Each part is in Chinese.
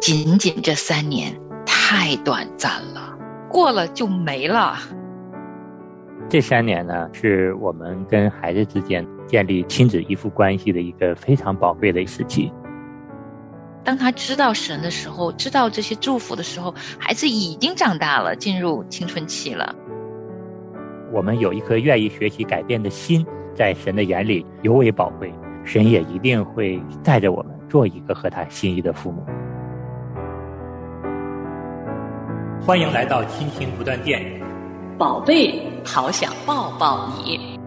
仅仅这三年太短暂了，过了就没了。这三年呢，是我们跟孩子之间建立亲子依附关系的一个非常宝贵的时期。当他知道神的时候，知道这些祝福的时候，孩子已经长大了，进入青春期了。我们有一颗愿意学习改变的心，在神的眼里尤为宝贵，神也一定会带着我们做一个合他心意的父母。欢迎来到亲情不断电，宝贝，好想抱抱你。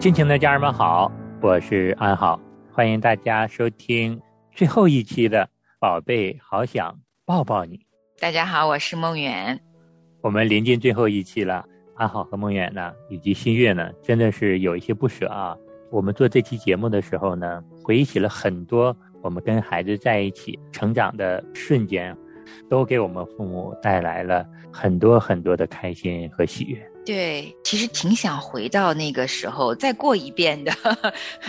亲情的家人们好。我是安好，欢迎大家收听最后一期的《宝贝好想抱抱你》。大家好，我是梦远。我们临近最后一期了，安好和梦远呢，以及新月呢，真的是有一些不舍啊。我们做这期节目的时候呢，回忆起了很多我们跟孩子在一起成长的瞬间，都给我们父母带来了很多很多的开心和喜悦。对，其实挺想回到那个时候再过一遍的，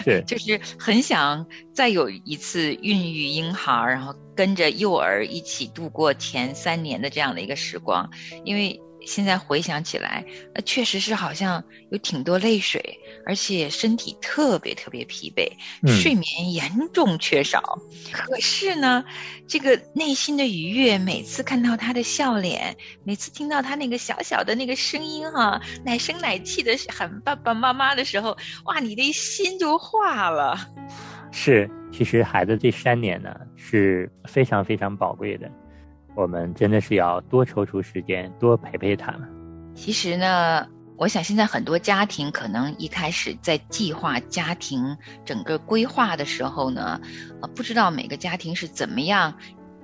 是，就是很想再有一次孕育婴孩，然后跟着幼儿一起度过前三年的这样的一个时光，因为。现在回想起来，那确实是好像有挺多泪水，而且身体特别特别疲惫，睡眠严重缺少。可是呢，这个内心的愉悦，每次看到他的笑脸，每次听到他那个小小的那个声音哈，奶声奶气的喊爸爸妈妈的时候，哇，你的心就化了。是，其实孩子这三年呢是非常非常宝贵的。我们真的是要多抽出时间，多陪陪他们。其实呢，我想现在很多家庭可能一开始在计划家庭整个规划的时候呢，呃，不知道每个家庭是怎么样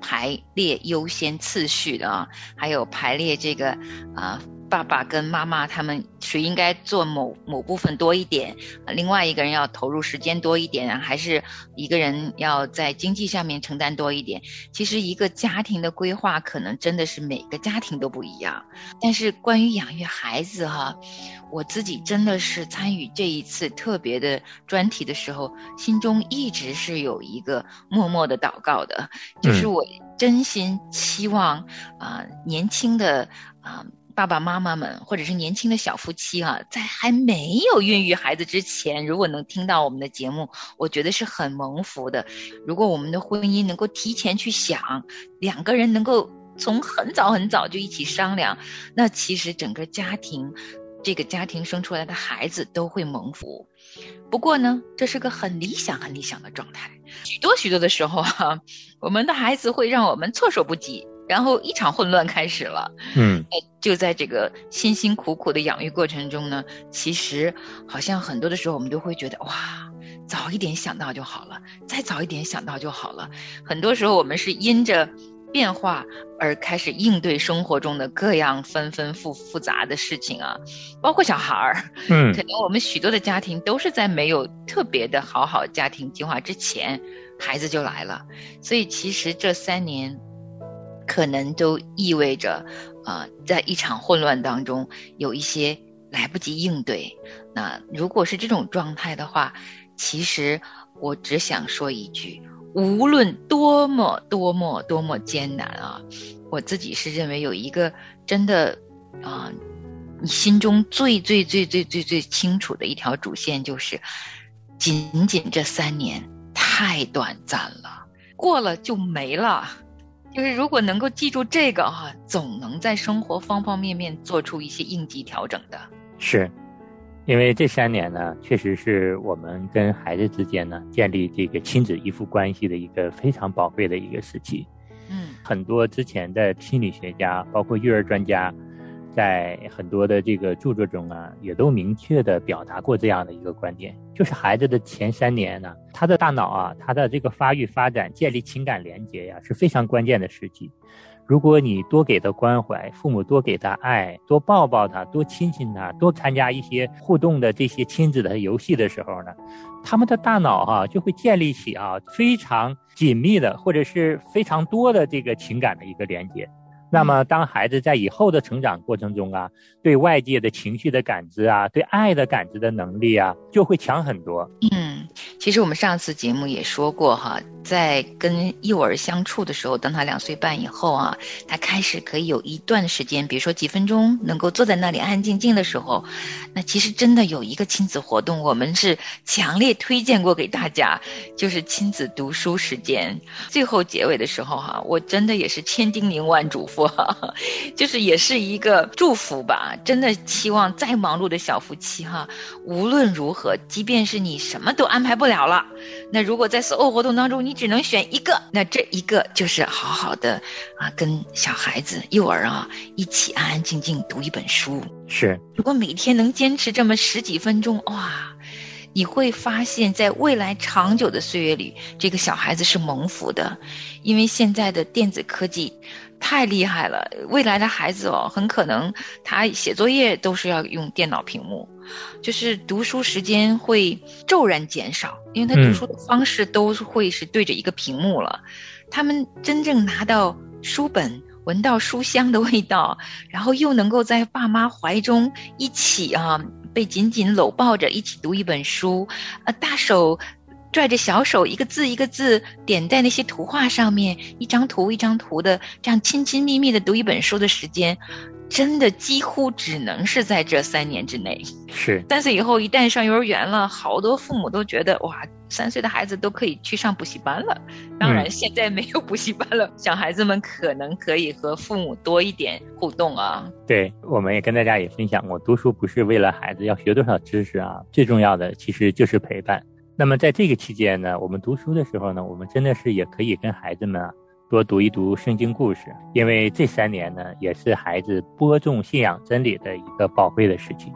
排列优先次序的啊，还有排列这个啊。爸爸跟妈妈他们谁应该做某某部分多一点，另外一个人要投入时间多一点，还是一个人要在经济上面承担多一点？其实一个家庭的规划可能真的是每个家庭都不一样。但是关于养育孩子哈，我自己真的是参与这一次特别的专题的时候，心中一直是有一个默默的祷告的，就是我真心期望啊年轻的啊。爸爸妈妈们，或者是年轻的小夫妻啊，在还没有孕育孩子之前，如果能听到我们的节目，我觉得是很蒙福的。如果我们的婚姻能够提前去想，两个人能够从很早很早就一起商量，那其实整个家庭，这个家庭生出来的孩子都会蒙福。不过呢，这是个很理想、很理想的状态。许多许多的时候哈，我们的孩子会让我们措手不及。然后一场混乱开始了，嗯，就在这个辛辛苦苦的养育过程中呢，其实好像很多的时候我们都会觉得哇，早一点想到就好了，再早一点想到就好了。很多时候我们是因着变化而开始应对生活中的各样纷纷复复杂的事情啊，包括小孩儿，嗯，可能我们许多的家庭都是在没有特别的好好家庭计划之前，孩子就来了，所以其实这三年。可能都意味着，呃，在一场混乱当中，有一些来不及应对。那如果是这种状态的话，其实我只想说一句：无论多么多么多么艰难啊，我自己是认为有一个真的啊，你心中最最最最最最清楚的一条主线就是，仅仅这三年太短暂了，过了就没了。就是如果能够记住这个哈，总能在生活方方面面做出一些应急调整的。是，因为这三年呢，确实是我们跟孩子之间呢建立这个亲子依附关系的一个非常宝贵的一个时期。嗯，很多之前的心理学家，包括育儿专家。在很多的这个著作中啊，也都明确的表达过这样的一个观点，就是孩子的前三年呢，他的大脑啊，他的这个发育发展、建立情感连接呀，是非常关键的时期。如果你多给他关怀，父母多给他爱，多抱抱他，多亲亲他，多参加一些互动的这些亲子的游戏的时候呢，他们的大脑哈就会建立起啊非常紧密的或者是非常多的这个情感的一个连接。那么，当孩子在以后的成长过程中啊，对外界的情绪的感知啊，对爱的感知的能力啊，就会强很多。嗯。其实我们上次节目也说过哈，在跟幼儿相处的时候，当他两岁半以后啊，他开始可以有一段时间，比如说几分钟，能够坐在那里安安静静的时候，那其实真的有一个亲子活动，我们是强烈推荐过给大家，就是亲子读书时间。最后结尾的时候哈，我真的也是千叮咛万嘱咐哈，就是也是一个祝福吧。真的期望再忙碌的小夫妻哈，无论如何，即便是你什么都安排不了。了了，那如果在所有活动当中你只能选一个，那这一个就是好好的啊，跟小孩子、幼儿啊一起安安静静读一本书。是，如果每天能坚持这么十几分钟，哇，你会发现在未来长久的岁月里，这个小孩子是蒙福的，因为现在的电子科技。太厉害了！未来的孩子哦，很可能他写作业都是要用电脑屏幕，就是读书时间会骤然减少，因为他读书的方式都会是对着一个屏幕了。他们真正拿到书本，闻到书香的味道，然后又能够在爸妈怀中一起啊，被紧紧搂抱着一起读一本书，呃，大手。拽着小手，一个字一个字点在那些图画上面，一张图一张图的，这样亲亲密密的读一本书的时间，真的几乎只能是在这三年之内。是三岁以后，一旦上幼儿园了，好多父母都觉得哇，三岁的孩子都可以去上补习班了。当然，现在没有补习班了，小孩子们可能可以和父母多一点互动啊。对，我们也跟大家也分享过，读书不是为了孩子要学多少知识啊，最重要的其实就是陪伴。那么在这个期间呢，我们读书的时候呢，我们真的是也可以跟孩子们啊多读一读圣经故事，因为这三年呢也是孩子播种信仰真理的一个宝贵的时期。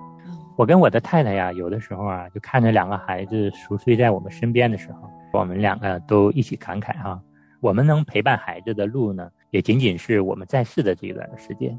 我跟我的太太呀，有的时候啊，就看着两个孩子熟睡在我们身边的时候，我们两个都一起感慨哈，我们能陪伴孩子的路呢，也仅仅是我们在世的这一段时间。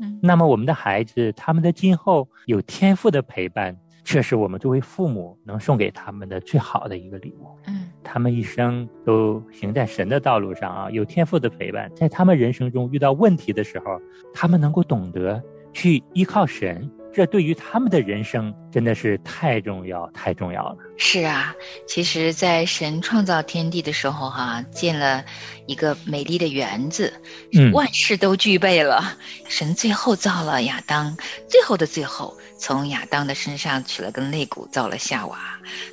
嗯，那么我们的孩子，他们的今后有天赋的陪伴。这是我们作为父母能送给他们的最好的一个礼物。嗯，他们一生都行在神的道路上啊，有天赋的陪伴，在他们人生中遇到问题的时候，他们能够懂得去依靠神。这对于他们的人生真的是太重要、太重要了。是啊，其实，在神创造天地的时候，哈，建了一个美丽的园子，万事都具备了。神最后造了亚当，最后的最后，从亚当的身上取了根肋骨，造了夏娃。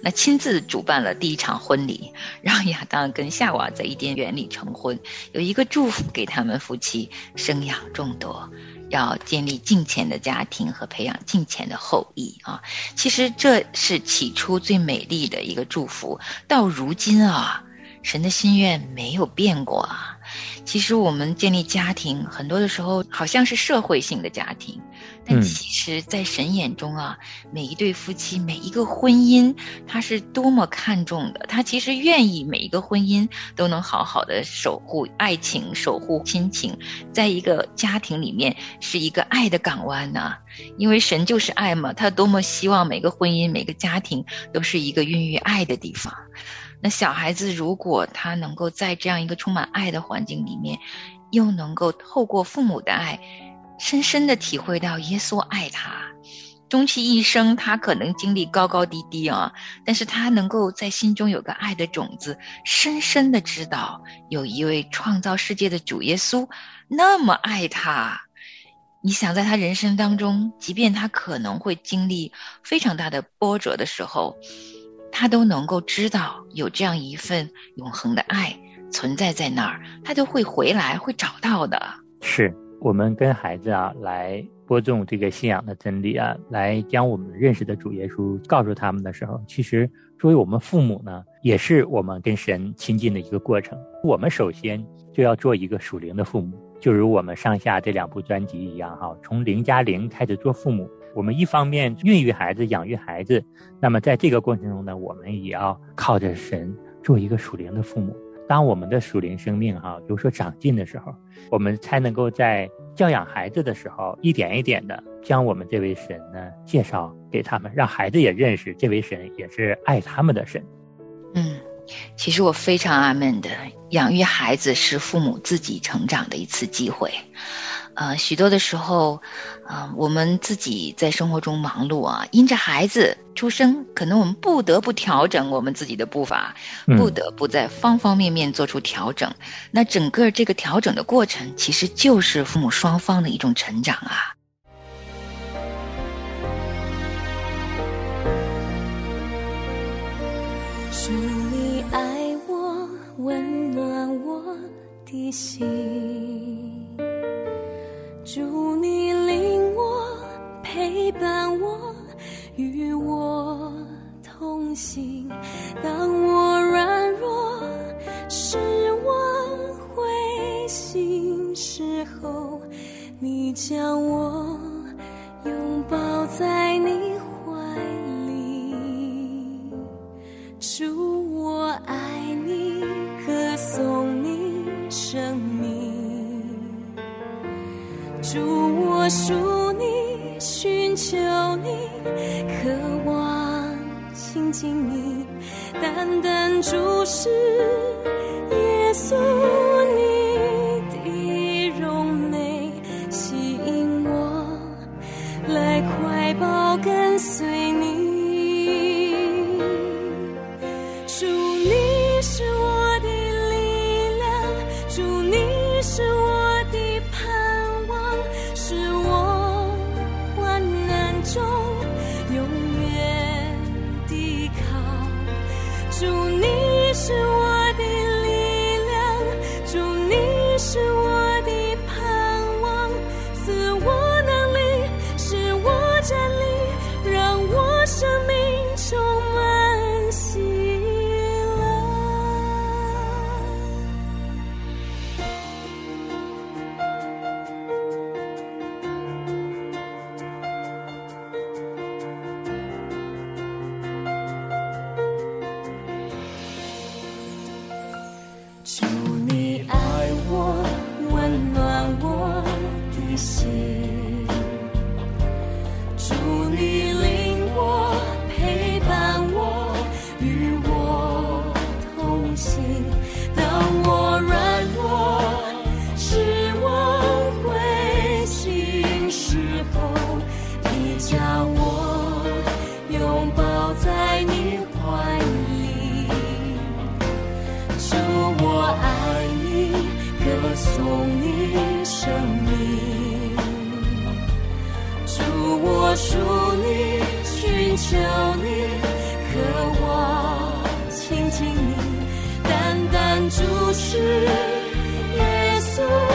那亲自主办了第一场婚礼，让亚当跟夏娃在伊甸园里成婚，有一个祝福给他们夫妻，生养众多。要建立敬虔的家庭和培养敬虔的后裔啊！其实这是起初最美丽的一个祝福。到如今啊，神的心愿没有变过啊。其实我们建立家庭，很多的时候好像是社会性的家庭。但其实，在神眼中啊，每一对夫妻，每一个婚姻，他是多么看重的。他其实愿意每一个婚姻都能好好的守护爱情，守护亲情，在一个家庭里面是一个爱的港湾呐。因为神就是爱嘛，他多么希望每个婚姻、每个家庭都是一个孕育爱的地方。那小孩子如果他能够在这样一个充满爱的环境里面，又能够透过父母的爱。深深的体会到耶稣爱他，终其一生，他可能经历高高低低啊，但是他能够在心中有个爱的种子，深深的知道有一位创造世界的主耶稣那么爱他。你想在他人生当中，即便他可能会经历非常大的波折的时候，他都能够知道有这样一份永恒的爱存在在那儿，他都会回来，会找到的。是。我们跟孩子啊来播种这个信仰的真理啊，来将我们认识的主耶稣告诉他们的时候，其实作为我们父母呢，也是我们跟神亲近的一个过程。我们首先就要做一个属灵的父母，就如我们上下这两部专辑一样哈，从零加零开始做父母。我们一方面孕育孩子、养育孩子，那么在这个过程中呢，我们也要靠着神做一个属灵的父母。当我们的属灵生命哈有所长进的时候，我们才能够在教养孩子的时候，一点一点的将我们这位神呢介绍给他们，让孩子也认识这位神也是爱他们的神。嗯，其实我非常阿门的，养育孩子是父母自己成长的一次机会。呃，许多的时候，啊，我们自己在生活中忙碌啊，因着孩子出生，可能我们不得不调整我们自己的步伐，不得不在方方面面做出调整。那整个这个调整的过程，其实就是父母双方的一种成长啊。祝你爱我，温暖我的心。祝你领我，陪伴我，与我同行。当我软弱、失望、灰心时候，你将我拥抱在你怀里。祝我爱你，歌颂你生命。主我属你，寻求你，渴望亲近你，单单注视耶稣。亲你，单单注视耶稣。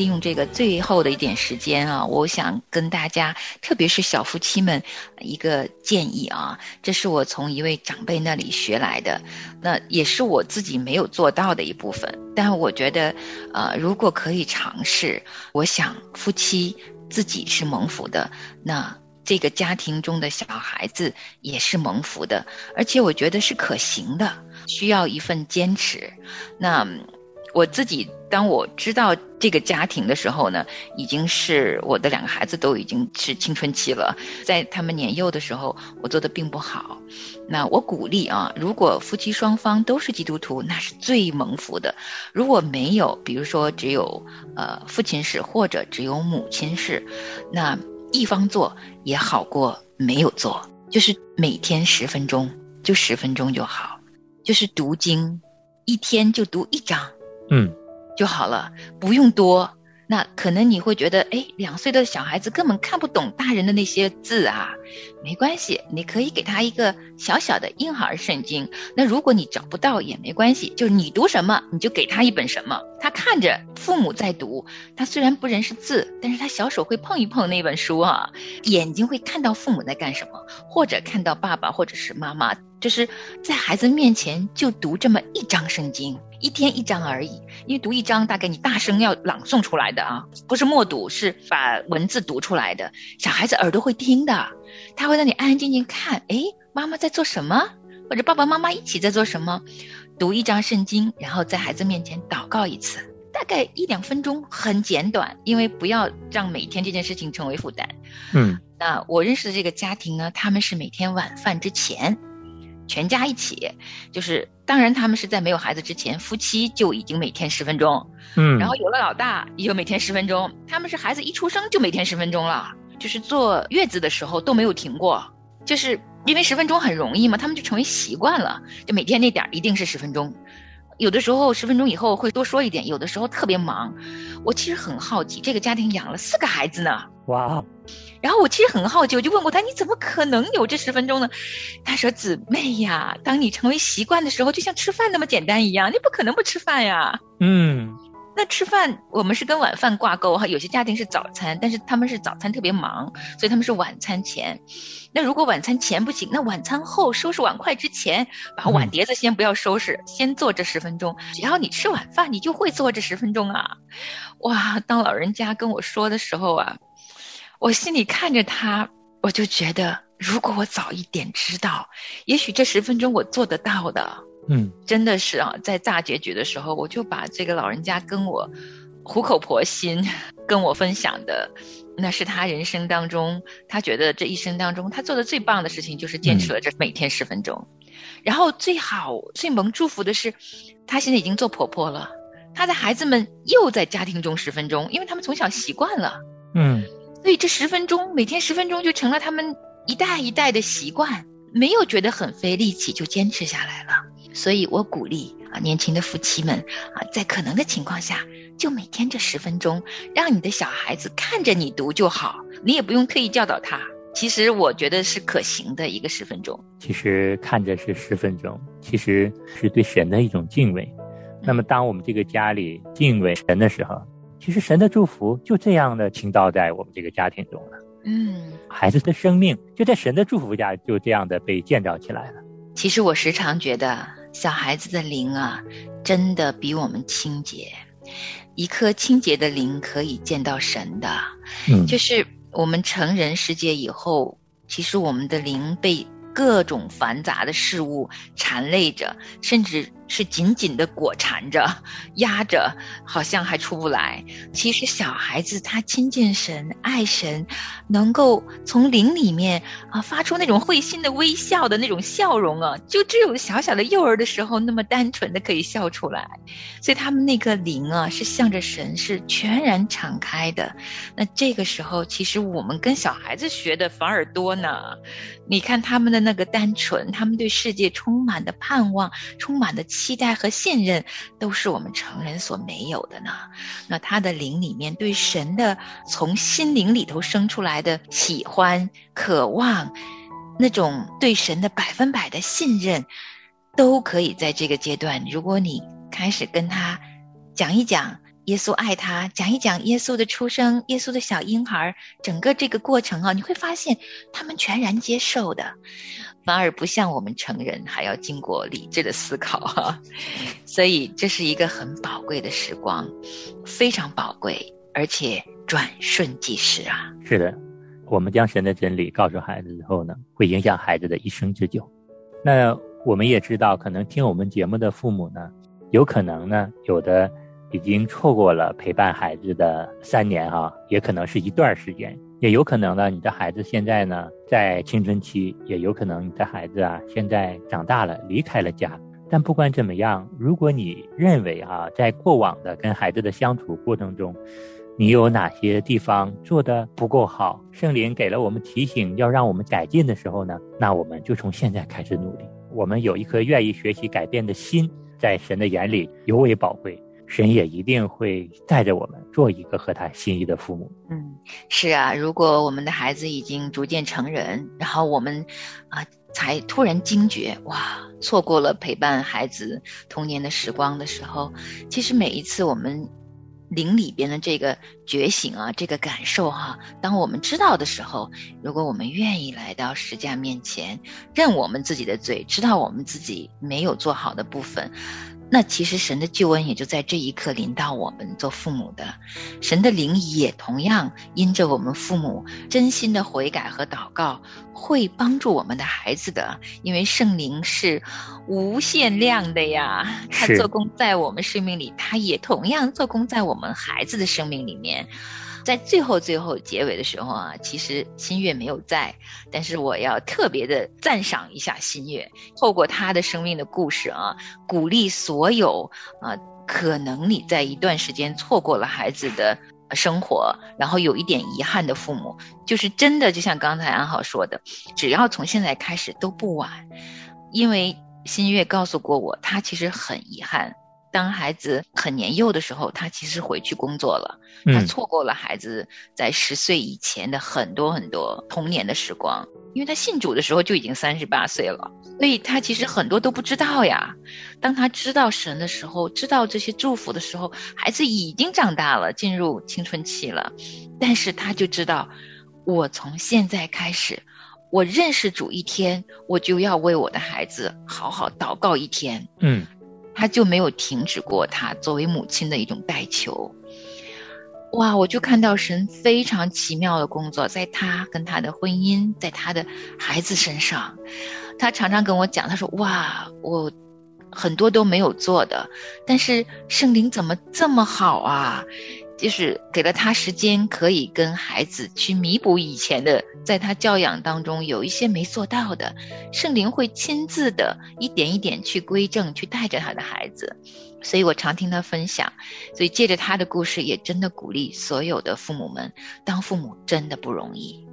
利用这个最后的一点时间啊，我想跟大家，特别是小夫妻们一个建议啊，这是我从一位长辈那里学来的，那也是我自己没有做到的一部分。但我觉得，呃，如果可以尝试，我想夫妻自己是蒙福的，那这个家庭中的小孩子也是蒙福的，而且我觉得是可行的，需要一份坚持。那我自己当我知道这个家庭的时候呢，已经是我的两个孩子都已经是青春期了，在他们年幼的时候，我做的并不好。那我鼓励啊，如果夫妻双方都是基督徒，那是最蒙福的；如果没有，比如说只有呃父亲是或者只有母亲是，那一方做也好过没有做。就是每天十分钟，就十分钟就好，就是读经，一天就读一章。嗯。就好了，不用多。那可能你会觉得，哎，两岁的小孩子根本看不懂大人的那些字啊，没关系，你可以给他一个小小的婴儿圣经。那如果你找不到也没关系，就是你读什么，你就给他一本什么。他看着父母在读，他虽然不认识字，但是他小手会碰一碰那本书啊，眼睛会看到父母在干什么，或者看到爸爸或者是妈妈。就是在孩子面前就读这么一张圣经，一天一张而已。因为读一张大概你大声要朗诵出来的啊，不是默读，是把文字读出来的。小孩子耳朵会听的，他会让你安安静静看，哎，妈妈在做什么，或者爸爸妈妈一起在做什么。读一张圣经，然后在孩子面前祷告一次，大概一两分钟，很简短，因为不要让每天这件事情成为负担。嗯，那我认识的这个家庭呢，他们是每天晚饭之前。全家一起，就是当然他们是在没有孩子之前，夫妻就已经每天十分钟，嗯，然后有了老大也就每天十分钟，他们是孩子一出生就每天十分钟了，就是坐月子的时候都没有停过，就是因为十分钟很容易嘛，他们就成为习惯了，就每天那点儿一定是十分钟，有的时候十分钟以后会多说一点，有的时候特别忙，我其实很好奇，这个家庭养了四个孩子呢，哇。然后我其实很好奇，我就问过他：“你怎么可能有这十分钟呢？”他说：“姊妹呀，当你成为习惯的时候，就像吃饭那么简单一样，你不可能不吃饭呀。”嗯，那吃饭我们是跟晚饭挂钩哈，有些家庭是早餐，但是他们是早餐特别忙，所以他们是晚餐前。那如果晚餐前不行，那晚餐后收拾碗筷之前，把碗碟子先不要收拾，先做这十分钟。只要你吃晚饭，你就会做这十分钟啊！哇，当老人家跟我说的时候啊。我心里看着他，我就觉得，如果我早一点知道，也许这十分钟我做得到的。嗯，真的是啊，在大结局的时候，我就把这个老人家跟我苦口婆心跟我分享的，那是他人生当中，他觉得这一生当中他做的最棒的事情，就是坚持了这每天十分钟。然后最好最蒙祝福的是，他现在已经做婆婆了，他的孩子们又在家庭中十分钟，因为他们从小习惯了。嗯。所以这十分钟，每天十分钟就成了他们一代一代的习惯，没有觉得很费力气，就坚持下来了。所以我鼓励啊，年轻的夫妻们啊，在可能的情况下，就每天这十分钟，让你的小孩子看着你读就好，你也不用特意教导他。其实我觉得是可行的一个十分钟。其实看着是十分钟，其实是对神的一种敬畏。那么当我们这个家里敬畏神的时候。其实神的祝福就这样的倾倒在我们这个家庭中了。嗯，孩子的生命就在神的祝福下就这样的被建造起来了。其实我时常觉得，小孩子的灵啊，真的比我们清洁。一颗清洁的灵可以见到神的。嗯，就是我们成人世界以后，其实我们的灵被各种繁杂的事物缠累着，甚至。是紧紧的裹缠着、压着，好像还出不来。其实小孩子他亲近神、爱神，能够从灵里面啊发出那种会心的微笑的那种笑容啊，就只有小小的幼儿的时候那么单纯的可以笑出来。所以他们那个灵啊是向着神，是全然敞开的。那这个时候，其实我们跟小孩子学的反而多呢。你看他们的那个单纯，他们对世界充满的盼望，充满的。期待和信任都是我们成人所没有的呢。那他的灵里面对神的从心灵里头生出来的喜欢、渴望，那种对神的百分百的信任，都可以在这个阶段，如果你开始跟他讲一讲耶稣爱他，讲一讲耶稣的出生、耶稣的小婴孩，整个这个过程啊，你会发现他们全然接受的。反而不像我们成人还要经过理智的思考哈，所以这是一个很宝贵的时光，非常宝贵，而且转瞬即逝啊。是的，我们将神的真理告诉孩子之后呢，会影响孩子的一生之久。那我们也知道，可能听我们节目的父母呢，有可能呢，有的已经错过了陪伴孩子的三年哈，也可能是一段时间，也有可能呢，你的孩子现在呢在青春期，也有可能你的孩子啊现在长大了离开了家。但不管怎么样，如果你认为啊，在过往的跟孩子的相处过程中，你有哪些地方做的不够好，圣灵给了我们提醒，要让我们改进的时候呢，那我们就从现在开始努力。我们有一颗愿意学习改变的心，在神的眼里尤为宝贵。神也一定会带着我们做一个合他心意的父母。嗯，是啊，如果我们的孩子已经逐渐成人，然后我们啊才突然惊觉，哇，错过了陪伴孩子童年的时光的时候，其实每一次我们灵里边的这个觉醒啊，这个感受哈，当我们知道的时候，如果我们愿意来到十架面前，认我们自己的罪，知道我们自己没有做好的部分。那其实神的救恩也就在这一刻临到我们做父母的，神的灵也同样因着我们父母真心的悔改和祷告，会帮助我们的孩子的，因为圣灵是无限量的呀，他做工在我们生命里，他也同样做工在我们孩子的生命里面。在最后最后结尾的时候啊，其实新月没有在，但是我要特别的赞赏一下新月，透过他的生命的故事啊，鼓励所有啊，可能你在一段时间错过了孩子的生活，然后有一点遗憾的父母，就是真的就像刚才安好说的，只要从现在开始都不晚，因为新月告诉过我，他其实很遗憾。当孩子很年幼的时候，他其实回去工作了，他错过了孩子在十岁以前的很多很多童年的时光，因为他信主的时候就已经三十八岁了，所以他其实很多都不知道呀。当他知道神的时候，知道这些祝福的时候，孩子已经长大了，进入青春期了，但是他就知道，我从现在开始，我认识主一天，我就要为我的孩子好好祷告一天。嗯。他就没有停止过他作为母亲的一种代求，哇！我就看到神非常奇妙的工作，在他跟他的婚姻，在他的孩子身上。他常常跟我讲，他说：“哇，我很多都没有做的，但是圣灵怎么这么好啊？”就是给了他时间，可以跟孩子去弥补以前的，在他教养当中有一些没做到的，圣灵会亲自的一点一点去归正，去带着他的孩子。所以我常听他分享，所以借着他的故事，也真的鼓励所有的父母们，当父母真的不容易。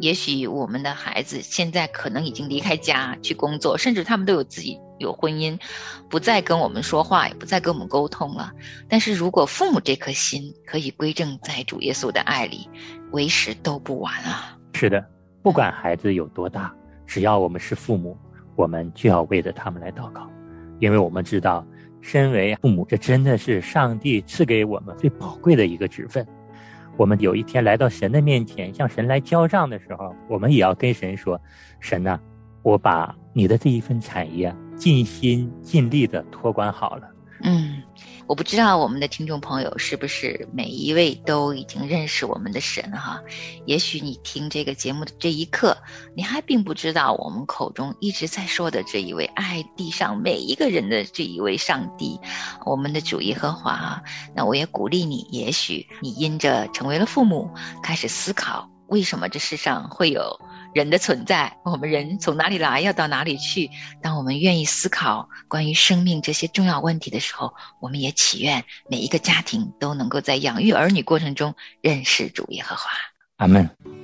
也许我们的孩子现在可能已经离开家去工作，甚至他们都有自己。有婚姻，不再跟我们说话，也不再跟我们沟通了。但是如果父母这颗心可以归正在主耶稣的爱里，为时都不晚啊！是的，不管孩子有多大，只要我们是父母，我们就要为着他们来祷告，因为我们知道，身为父母，这真的是上帝赐给我们最宝贵的一个职分。我们有一天来到神的面前，向神来交账的时候，我们也要跟神说：“神呐，我把你的这一份产业。”尽心尽力的托管好了。嗯，我不知道我们的听众朋友是不是每一位都已经认识我们的神哈？也许你听这个节目的这一刻，你还并不知道我们口中一直在说的这一位爱地上每一个人的这一位上帝，我们的主耶和华。那我也鼓励你，也许你因着成为了父母，开始思考为什么这世上会有。人的存在，我们人从哪里来，要到哪里去？当我们愿意思考关于生命这些重要问题的时候，我们也祈愿每一个家庭都能够在养育儿女过程中认识主耶和华。阿门。